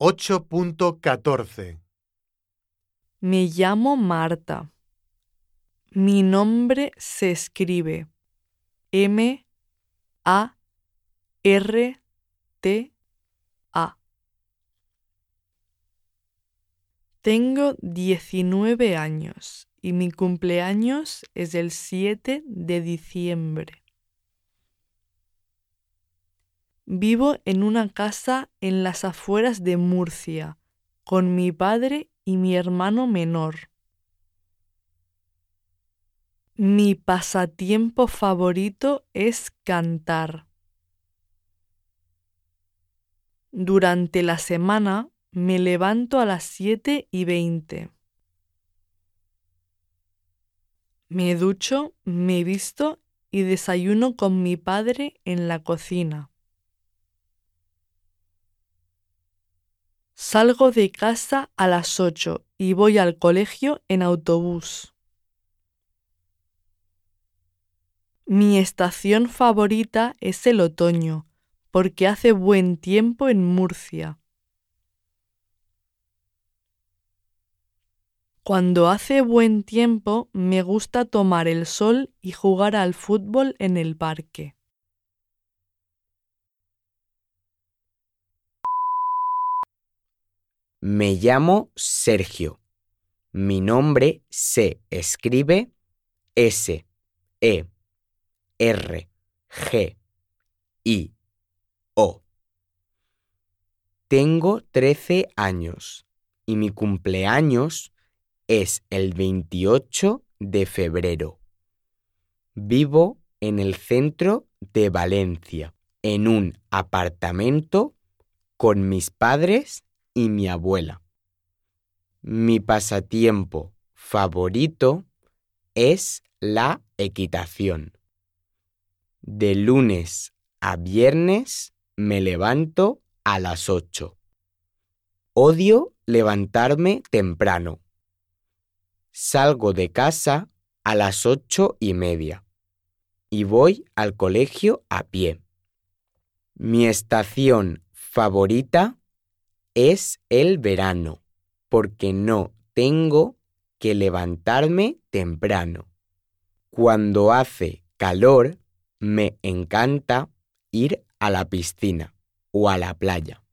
8.14 Me llamo Marta. Mi nombre se escribe M A R T A. Tengo 19 años y mi cumpleaños es el 7 de diciembre. Vivo en una casa en las afueras de Murcia con mi padre y mi hermano menor. Mi pasatiempo favorito es cantar. Durante la semana me levanto a las 7 y 20. Me ducho, me visto y desayuno con mi padre en la cocina. Salgo de casa a las 8 y voy al colegio en autobús. Mi estación favorita es el otoño, porque hace buen tiempo en Murcia. Cuando hace buen tiempo me gusta tomar el sol y jugar al fútbol en el parque. Me llamo Sergio. Mi nombre se escribe S E R G I O. Tengo 13 años y mi cumpleaños es el 28 de febrero. Vivo en el centro de Valencia, en un apartamento con mis padres mi abuela. Mi pasatiempo favorito es la equitación. De lunes a viernes me levanto a las 8. Odio levantarme temprano. Salgo de casa a las ocho y media y voy al colegio a pie. Mi estación favorita es el verano, porque no tengo que levantarme temprano. Cuando hace calor, me encanta ir a la piscina o a la playa.